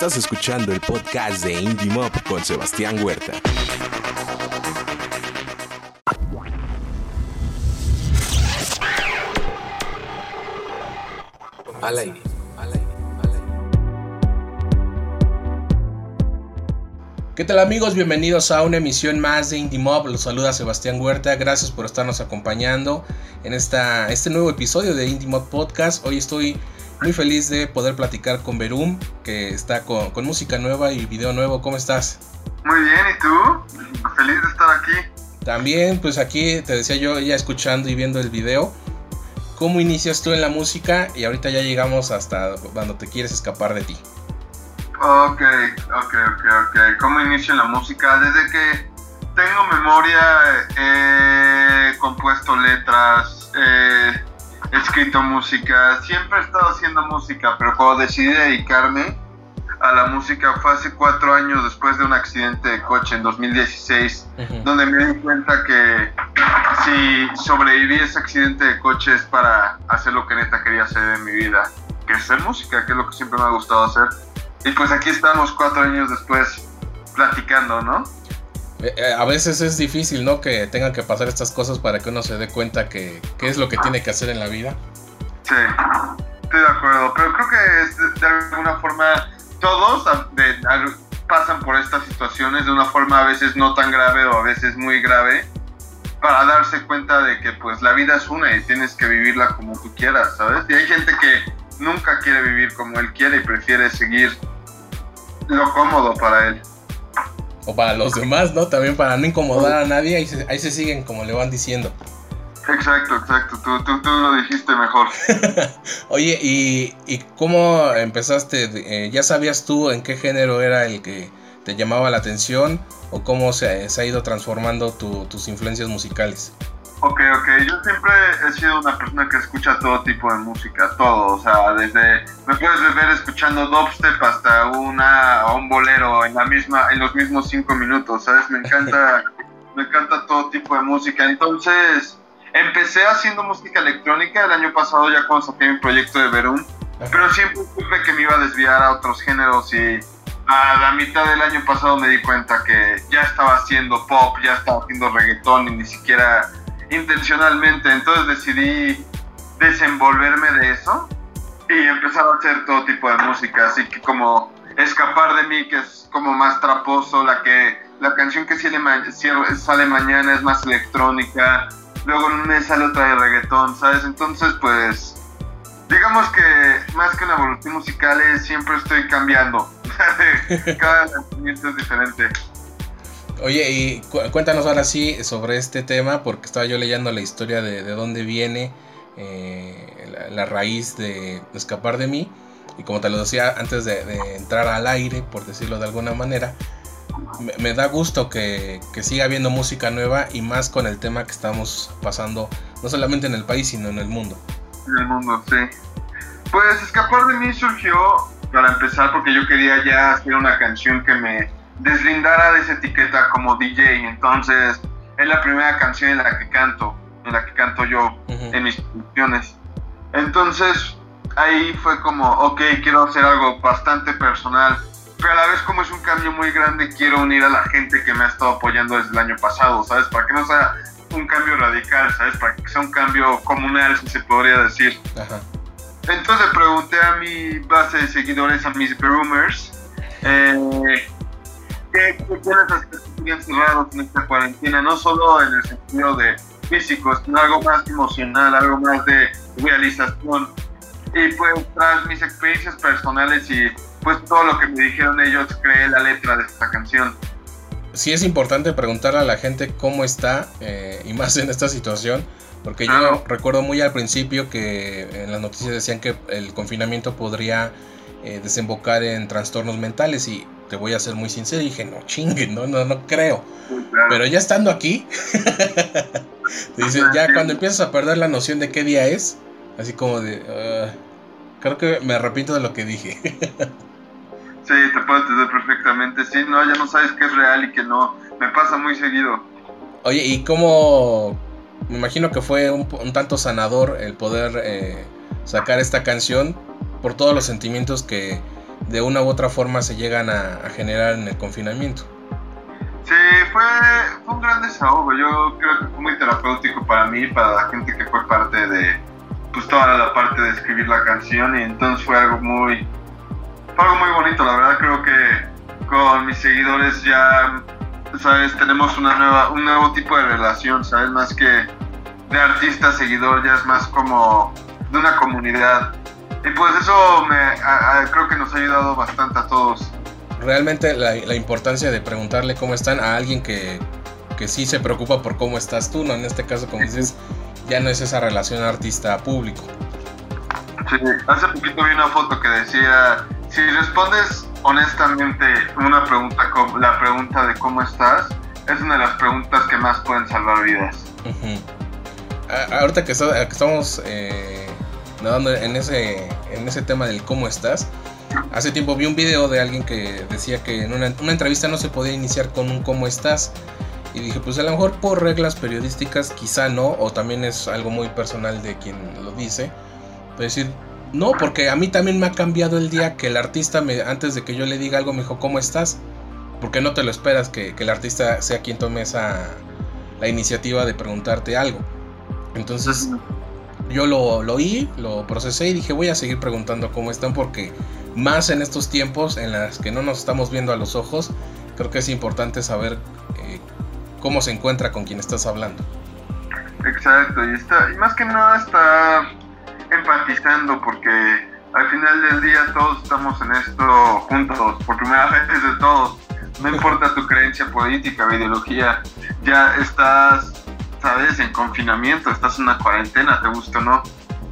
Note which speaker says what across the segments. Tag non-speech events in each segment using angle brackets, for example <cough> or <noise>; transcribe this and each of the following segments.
Speaker 1: Estás escuchando el podcast de Indie Mob con Sebastián Huerta. Al aire.
Speaker 2: ¿Qué tal amigos? Bienvenidos a una emisión más de Indie Mob. Los saluda Sebastián Huerta. Gracias por estarnos acompañando en esta, este nuevo episodio de Indie Mob Podcast. Hoy estoy muy feliz de poder platicar con Verum, que está con, con música nueva y video nuevo. ¿Cómo estás?
Speaker 3: Muy bien, ¿y tú? Feliz de estar aquí.
Speaker 2: También, pues aquí te decía yo, ya escuchando y viendo el video, cómo inicias tú en la música y ahorita ya llegamos hasta cuando te quieres escapar de ti.
Speaker 3: Ok, ok, ok, ok. ¿Cómo inicio en la música? Desde que tengo memoria, he compuesto letras, he escrito música, siempre he estado haciendo música, pero cuando decidí dedicarme a la música fue hace cuatro años después de un accidente de coche en 2016,
Speaker 2: Ujú.
Speaker 3: donde me di cuenta que si sobreviví a ese accidente de coche es para hacer lo que neta quería hacer en mi vida, que es hacer música, que es lo que siempre me ha gustado hacer. Y pues aquí estamos cuatro años después platicando, ¿no?
Speaker 2: Eh, eh, A veces es difícil, ¿no? Que tengan que pasar estas cosas para que uno se dé cuenta que, que es lo que tiene que hacer en la vida.
Speaker 3: Sí, estoy de acuerdo, pero creo que de, alguna forma todos pasan por estas situaciones de una forma a veces no tan grave o a veces muy grave para darse cuenta de que pues la vida es una y tienes que vivirla como tú quieras, ¿sabes? Y hay gente que nunca quiere vivir como él quiere y prefiere seguir lo cómodo para él.
Speaker 2: O para los demás, ¿no? También para no incomodar a nadie, ahí se, ahí se siguen como le van diciendo.
Speaker 3: Exacto, exacto, tú, tú, tú lo dijiste mejor. <laughs>
Speaker 2: Oye, ¿y, y cómo empezaste? Eh, ¿Ya sabías tú en qué género era el que te llamaba la atención? ¿O cómo se, se ha ido transformando tu- tus influencias musicales?
Speaker 3: Ok, ok, yo siempre he sido una persona que escucha todo tipo de música, todo, o sea, desde, me puedes ver escuchando dubstep hasta una, un bolero en la misma, en los mismos cinco minutos, ¿sabes? Me encanta, <laughs> me encanta todo tipo de música, entonces, empecé haciendo música electrónica el año pasado ya cuando saqué mi proyecto de Verum, pero siempre supe que me iba a desviar a otros géneros y a la mitad del año pasado me di cuenta que ya estaba haciendo pop, ya estaba haciendo reggaetón y ni siquiera intencionalmente, entonces decidí desenvolverme de eso y empezar a hacer todo tipo de música, así que como escapar de mí, que es como más traposo, la que la canción que sale, sale mañana es más electrónica, luego me sale otra de reggaetón, ¿sabes? Entonces pues digamos que más que una evolución musical es siempre estoy cambiando, <laughs> cada lanzamiento es diferente.
Speaker 2: Oye, y cu- cuéntanos ahora sí sobre este tema, porque estaba yo leyendo la historia de, de dónde viene eh, la, raíz de, escapar de mí. Y como te lo decía antes de, entrar al aire, por decirlo de alguna manera, me, me da gusto que, que siga habiendo música nueva y más con el tema que estamos pasando, no solamente en el país, sino en el mundo.
Speaker 3: en el mundo, sí. Pues Escapar de mí surgió, para empezar, porque yo quería ya hacer una canción que me deslindara de esa etiqueta como DJ. Entonces, es la primera canción en la que canto, en la que canto yo
Speaker 2: Ujú.
Speaker 3: en mis producciones. Entonces, ahí fue como, ok, quiero hacer algo bastante personal. Pero a la vez, como es un cambio muy grande, quiero unir a la gente que me ha estado apoyando desde el año pasado, ¿sabes? Para que no sea un cambio radical, ¿sabes? Para que sea un cambio comunal, si se podría decir.
Speaker 2: Ajá.
Speaker 3: Entonces pregunté a mi base de seguidores, a mis Berumers, eh, ¿qué, qué si estoy encerrados en esta cuarentena? No solo en el sentido de físico, sino algo más emocional, algo más de realización. Y pues tras mis experiencias personales y pues todo lo que me dijeron ellos, creé la letra de esta canción.
Speaker 2: sí es importante preguntarle a la gente cómo está eh, y más en esta situación porque yo
Speaker 3: Claro.
Speaker 2: recuerdo muy al principio que en las noticias decían que el confinamiento podría eh, desembocar en trastornos mentales y te voy a ser muy sincero dije no chinguen no no no creo pero ya estando aquí <laughs> te dice,
Speaker 3: Ajá,
Speaker 2: ya
Speaker 3: sí.
Speaker 2: cuando empiezas a perder la noción de qué día es así como de "Ah, creo que me arrepiento de lo que dije <laughs>
Speaker 3: Sí, te puedo entender perfectamente. Sí, no, ya no sabes qué es real y qué no. Me pasa muy seguido.
Speaker 2: Oye, ¿y cómo? Me imagino que fue un, un tanto sanador el poder eh, sacar esta canción por todos los sentimientos que de una u otra forma se llegan a, generar en el confinamiento.
Speaker 3: Sí, fue, un gran desahogo. Yo creo que fue muy terapéutico para mí, para la gente que fue parte de pues toda la parte de escribir la canción y entonces fue algo muy algo muy bonito. La verdad creo que con mis seguidores ya sabes tenemos una nueva un nuevo tipo de relación, sabes más que de artista seguidor ya es más como de una comunidad y pues eso me, creo que nos ha ayudado bastante a todos.
Speaker 2: Realmente la, importancia de preguntarle cómo están a alguien que, que, sí se preocupa por cómo estás tú, ¿no? En este caso, como dices, ya no es esa relación artista-público.
Speaker 3: Sí, hace poquito vi una foto que decía, si respondes honestamente una pregunta, la pregunta de cómo estás, es una de las preguntas que más pueden salvar vidas.
Speaker 2: Ahorita que, estamos eh, nadando en ese, en ese tema del cómo estás. Hace tiempo vi un video de alguien que decía que en una, entrevista no se podía iniciar con un cómo estás. Y dije, pues a lo mejor por reglas periodísticas quizá no, o también es algo muy personal de quien lo dice. Pero decir, no, porque a mí también me ha cambiado el día que el artista, antes de que yo le diga algo, me dijo, ¿cómo estás? Porque no te lo esperas que, que el artista sea quien tome esa, la iniciativa de preguntarte algo. Entonces, yo lo, lo oí, lo procesé y dije voy a seguir preguntando cómo están porque más en estos tiempos en las que no nos estamos viendo a los ojos, creo que es importante saber eh, cómo se encuentra con quien estás hablando.
Speaker 3: Exacto, y, está, y más que nada está empatizando porque al final del día todos estamos en esto juntos, por primera vez de todos. No importa tu creencia política o ideología, ya estás sabes, en confinamiento, estás en una cuarentena, te gusta o no.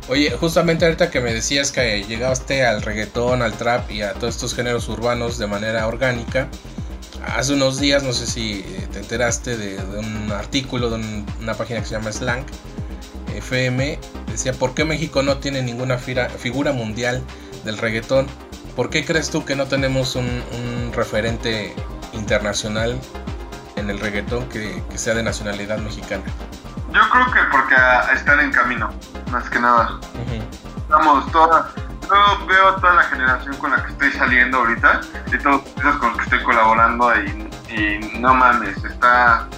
Speaker 2: Oye, justamente ahorita que me decías que llegaste al reggaetón, al trap y a todos estos géneros urbanos de manera orgánica, hace unos días, no sé si eh, te enteraste de, un artículo de una página que se llama Slang FM, decía, ¿por qué México no tiene ninguna figura mundial del reggaetón? ¿Por qué crees tú que no tenemos un referente internacional en el reggaetón que, sea de nacionalidad mexicana?
Speaker 3: Yo creo que porque están en camino, más que nada. Estamos toda, yo veo toda la generación con la que estoy saliendo ahorita y todos los con los que estoy colaborando y, y no mames, está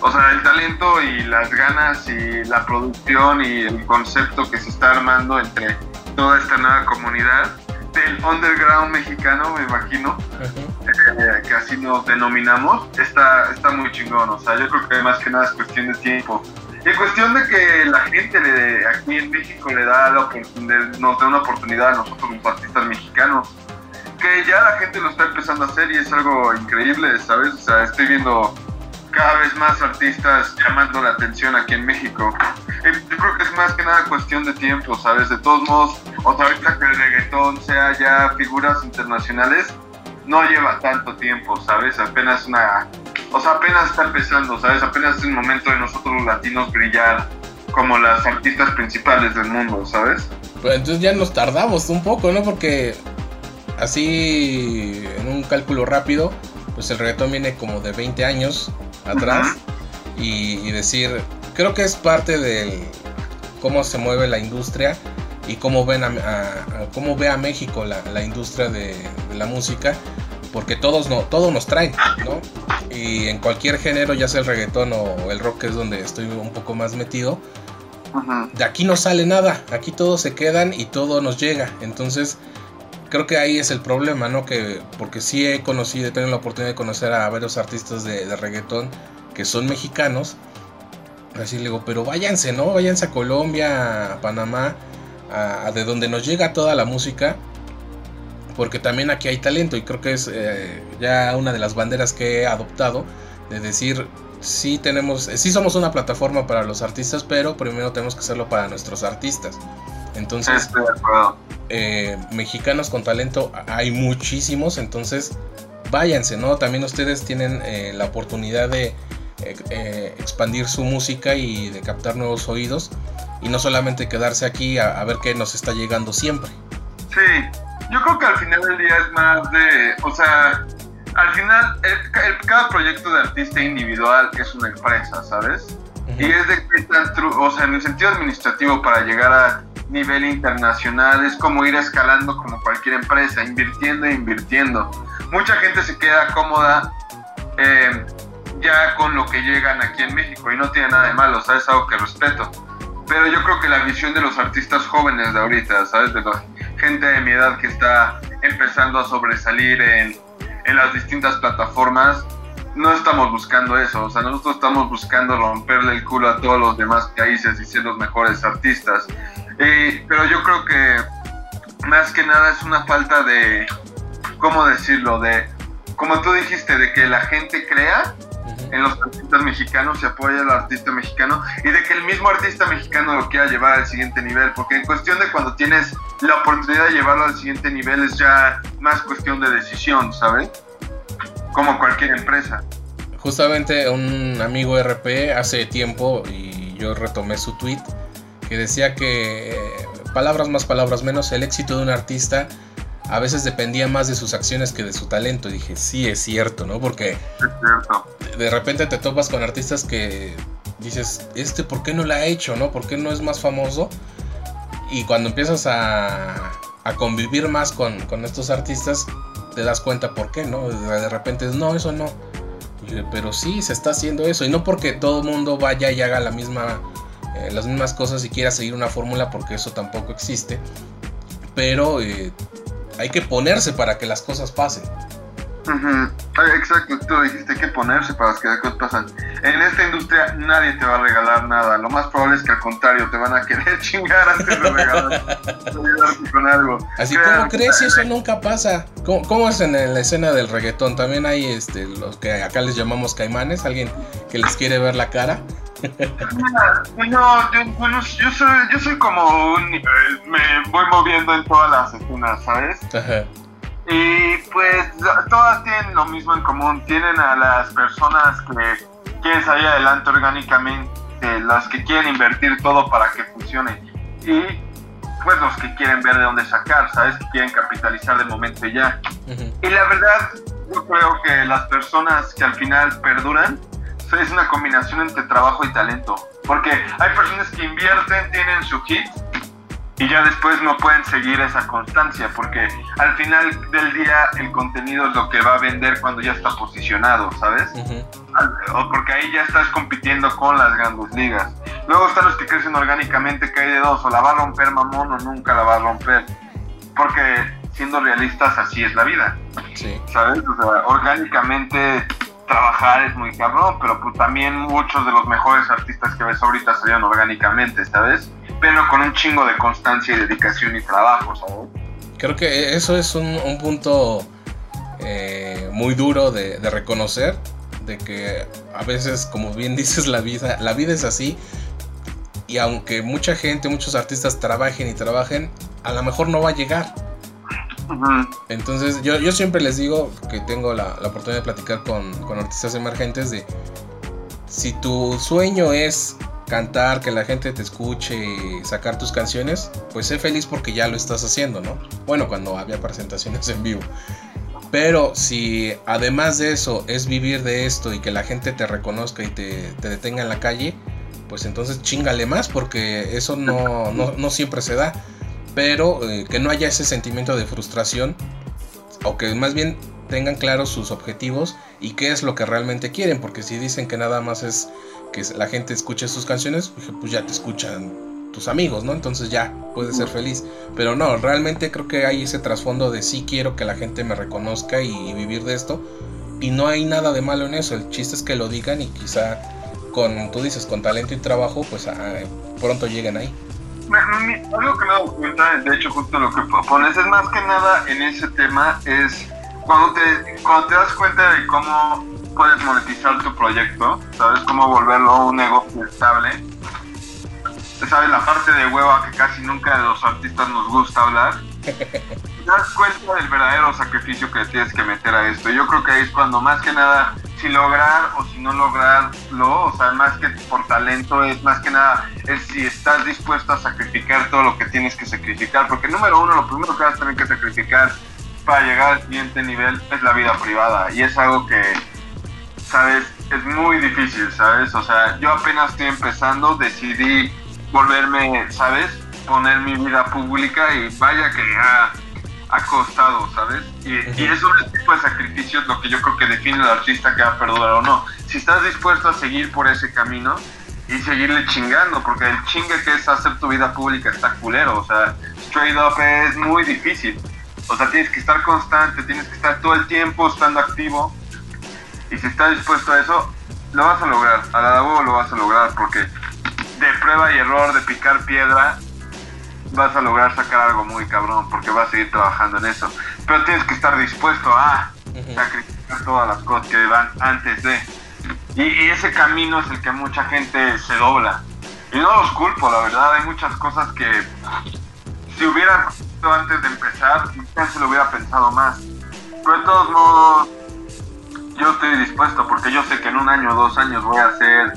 Speaker 3: o sea, el talento y las ganas y la producción y el concepto que se está armando entre toda esta nueva comunidad del underground mexicano, me imagino, eh, que así nos denominamos, está, está muy chingón. O sea, yo creo que más que nada es cuestión de tiempo. Y en cuestión de que la gente de aquí en México le da la nos da una oportunidad a nosotros como artistas mexicanos, que ya la gente lo está empezando a hacer y es algo increíble, ¿sabes? O sea, estoy viendo cada vez más artistas llamando la atención aquí en México. Yo creo que es más que nada cuestión de tiempo, ¿sabes? De todos modos, o sea, ahorita que el reggaetón sea ya figuras internacionales, no lleva tanto tiempo, ¿sabes? Apenas una... O sea, apenas está empezando, ¿sabes? Apenas es el momento de nosotros los latinos brillar como las artistas principales del mundo, ¿sabes?
Speaker 2: Pues entonces ya nos tardamos un poco, ¿no? Porque así, en un cálculo rápido, pues el reggaetón viene como de 20 años atrás y, decir, creo que es parte de cómo se mueve la industria y cómo, ven a, cómo ve a México la, industria de, la música, porque todos no, todo nos traen, ¿no? Y en cualquier género, ya sea el reggaetón o el rock, que es donde estoy un poco más metido, de aquí no sale nada, aquí todos se quedan y todo nos llega. Entonces, creo que ahí es el problema, ¿no? Que porque sí he conocido, he tenido la oportunidad de conocer a varios artistas de, de reggaetón que son mexicanos. Así le digo, pero váyanse, ¿no? Váyanse a Colombia, a Panamá, a, de donde nos llega toda la música. Porque también aquí hay talento y creo que es eh, ya una de las banderas que he adoptado de decir, sí tenemos, sí somos una plataforma para los artistas, pero primero tenemos que hacerlo para nuestros artistas. Entonces, eh, mexicanos con talento hay muchísimos, entonces váyanse, ¿no? También ustedes tienen eh, la oportunidad de eh, expandir su música y de captar nuevos oídos y no solamente quedarse aquí a, ver qué nos está llegando siempre.
Speaker 3: Sí, yo creo que al final del día es más de, o sea, al final cada proyecto de artista individual es una empresa, ¿sabes? Y es de que tan o sea, en el sentido administrativo para llegar a nivel internacional, es como ir escalando como cualquier empresa, invirtiendo e invirtiendo. Mucha gente se queda cómoda eh, ya con lo que llegan aquí en México y no tiene nada de malo, ¿sabes? Es algo que respeto. Pero yo creo que la visión de los artistas jóvenes de ahorita, ¿sabes? De la gente de mi edad que está empezando a sobresalir en, en las distintas plataformas, no estamos buscando eso, o sea, nosotros estamos buscando romperle el culo a todos los demás países y ser los mejores artistas. Eh, pero yo creo que más que nada es una falta de, ¿cómo decirlo? De, como tú dijiste, de que la gente crea en los artistas mexicanos, se apoya al artista mexicano y de que el mismo artista mexicano lo quiera llevar al siguiente nivel, porque en cuestión de cuando tienes la oportunidad de llevarlo al siguiente nivel es ya más cuestión de decisión, ¿sabes? Como cualquier empresa.
Speaker 2: Justamente un amigo RP hace tiempo, y yo retomé su tweet, que decía que palabras más, palabras menos, el éxito de un artista a veces dependía más de sus acciones que de su talento. Y dije, sí, es cierto, ¿no? Porque de repente te topas con artistas que dices, este, ¿por qué no lo ha hecho, no? ¿Por qué no es más famoso? Y cuando empiezas a, a convivir más con, con, estos artistas, te das cuenta por qué, ¿no? De repente, no, eso no. pero sí, se está haciendo eso. Y no porque todo el mundo vaya y haga la misma, eh, las mismas cosas y quiera seguir una fórmula, porque eso tampoco existe. Pero eh, hay que ponerse para que las cosas pasen.
Speaker 3: Exacto, tú dijiste que ponerse para que las cosas pasen. En esta industria nadie te va a regalar nada. Lo más probable es que al contrario te van a querer <laughs> chingar antes de regalar, con algo.
Speaker 2: Así como crees eso nunca pasa. ¿Cómo, es en la escena del reggaetón? También hay este, los que acá les llamamos caimanes, alguien que les quiere ver la cara.
Speaker 3: No, yo, yo, soy, yo soy como un... Eh, me voy moviendo en todas las escenas, ¿sabes? Y pues todas tienen lo mismo en común. Tienen a las personas que quieren salir adelante orgánicamente, las que quieren invertir todo para que funcione. Y pues los que quieren ver de dónde sacar, ¿sabes? Que quieren capitalizar de momento ya. Y la verdad, yo creo que las personas que al final perduran es una combinación entre trabajo y talento. Porque hay personas que invierten, tienen su hit y ya después no pueden seguir esa constancia porque al final del día el contenido es lo que va a vender cuando ya está posicionado, ¿sabes? O porque ahí ya estás compitiendo con las grandes ligas. Luego están los que crecen orgánicamente, que hay de dos, o la va a romper mamón o nunca la va a romper. Porque siendo realistas así es la vida. Sí. ¿Sabes? O sea, orgánicamente trabajar es muy cabrón, pero pues también muchos de los mejores artistas que ves ahorita salieron orgánicamente, ¿sabes? Pero con un chingo de constancia y dedicación y trabajo.
Speaker 2: Creo que eso es un, punto eh, muy duro de, reconocer, de que a veces, como bien <laughs> dices, la vida, la vida es así. Y aunque mucha gente, muchos artistas trabajen y trabajen, a lo mejor no va a llegar entonces yo, yo siempre les digo que tengo la, oportunidad de platicar con, artistas emergentes de si tu sueño es cantar, que la gente te escuche, sacar tus canciones, pues sé feliz porque ya lo estás haciendo, ¿no? Bueno, cuando había presentaciones en vivo. Pero si además de eso es vivir de esto y que la gente te reconozca y te, detenga en la calle, pues entonces chingale más porque eso no, no siempre se da pero eh, que no haya ese sentimiento de frustración o que más bien tengan claros sus objetivos y qué es lo que realmente quieren, porque si dicen que nada más es que la gente escuche sus canciones, pues ya te escuchan tus amigos, ¿no? Entonces ya puedes ser feliz. Pero no, realmente creo que hay ese trasfondo de sí quiero que la gente me reconozca y vivir de esto. Y no hay nada de malo en eso, el chiste es que lo digan y quizá con, tú dices, con talento y trabajo, pues ah, pronto lleguen ahí
Speaker 3: algo que me he cuenta, de hecho, justo lo que propones, es más que nada en ese tema, es cuando te, cuando te das cuenta de cómo puedes monetizar tu proyecto, ¿sabes? Cómo volverlo un negocio estable. ¿Sabes? La parte de hueva que casi nunca de los artistas nos gusta hablar. <laughs> Das cuenta del verdadero sacrificio que tienes que meter a esto. Yo creo que ahí es cuando más que nada si lograr o si no lograrlo, o sea, más que por talento, es más que nada, es si estás dispuesto a sacrificar todo lo que tienes que sacrificar, porque número uno, lo primero que vas a tener que sacrificar para llegar al siguiente nivel es la vida privada, y es algo que, sabes, es muy difícil, sabes, o sea, yo apenas estoy empezando, decidí volverme, sabes, poner mi vida pública y vaya que ha, ha costado, ¿sabes? Y, y es un tipo de sacrificios lo que yo creo que define al artista que va a perdurar o no. Si estás dispuesto a seguir por ese camino y seguirle chingando, porque el chingue que es hacer tu vida pública está culero, o sea, straight up es muy difícil. O sea, tienes que estar constante, tienes que estar todo el tiempo estando activo. Y si estás dispuesto a eso, lo vas a lograr. A la huevo lo vas a lograr porque de prueba y error, de picar piedra, vas a lograr sacar algo muy cabrón porque vas a seguir trabajando en eso. Pero tienes que estar dispuesto a sacrificar todas las cosas que van antes de. Y, y ese camino es el que mucha gente se dobla. Y no los culpo, la verdad. Hay muchas cosas que si hubiera antes de empezar, quizás se lo hubiera pensado más. Pero de todos modos, yo estoy dispuesto porque yo sé que en un año o dos años voy a ser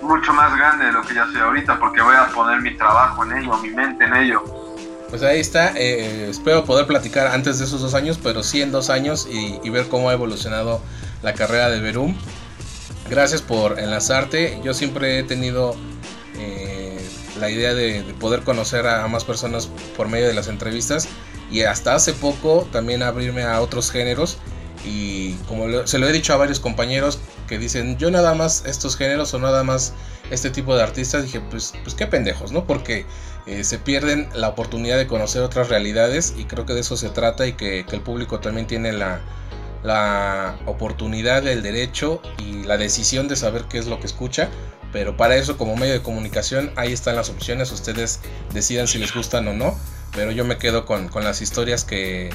Speaker 3: mucho más grande de lo que ya soy ahorita porque voy a poner mi trabajo en ello, mi mente en ello.
Speaker 4: Pues ahí está, eh, espero poder platicar antes de esos dos años, pero sí en dos años y, ver cómo ha evolucionado la carrera de Verum. Gracias por enlazarte, yo siempre he tenido eh, la idea de, de, poder conocer a, a más personas por medio de las entrevistas y hasta hace poco también abrirme a otros géneros y como se lo he dicho a varios compañeros que dicen yo nada más estos géneros o nada más este tipo de artistas dije pues pues qué pendejos no porque eh, se pierden la oportunidad de conocer otras realidades y creo que de eso se trata y que, el público también tiene la, la oportunidad el derecho y la decisión de saber qué es lo que escucha. Pero para eso como medio de comunicación ahí están las opciones ustedes decidan si les gustan o no. Pero yo me quedo con, con las historias que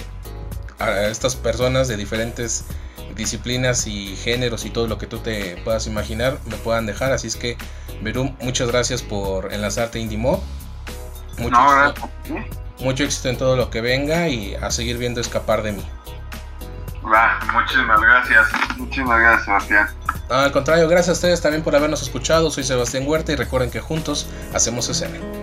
Speaker 4: a estas personas de diferentes disciplinas y géneros y todo lo que tú te puedas imaginar me puedan dejar. Así es que, Verum, muchas gracias por enlazarte Indimo. Mucho,
Speaker 3: no,
Speaker 4: éxito, mucho éxito en todo lo que venga y a seguir viendo escapar de mí.
Speaker 3: Va, muchísimas gracias. Muchísimas gracias, Sebastián.
Speaker 4: al contrario, gracias a ustedes también por habernos escuchado. Soy Sebastián Huerta y recuerden que juntos hacemos escena.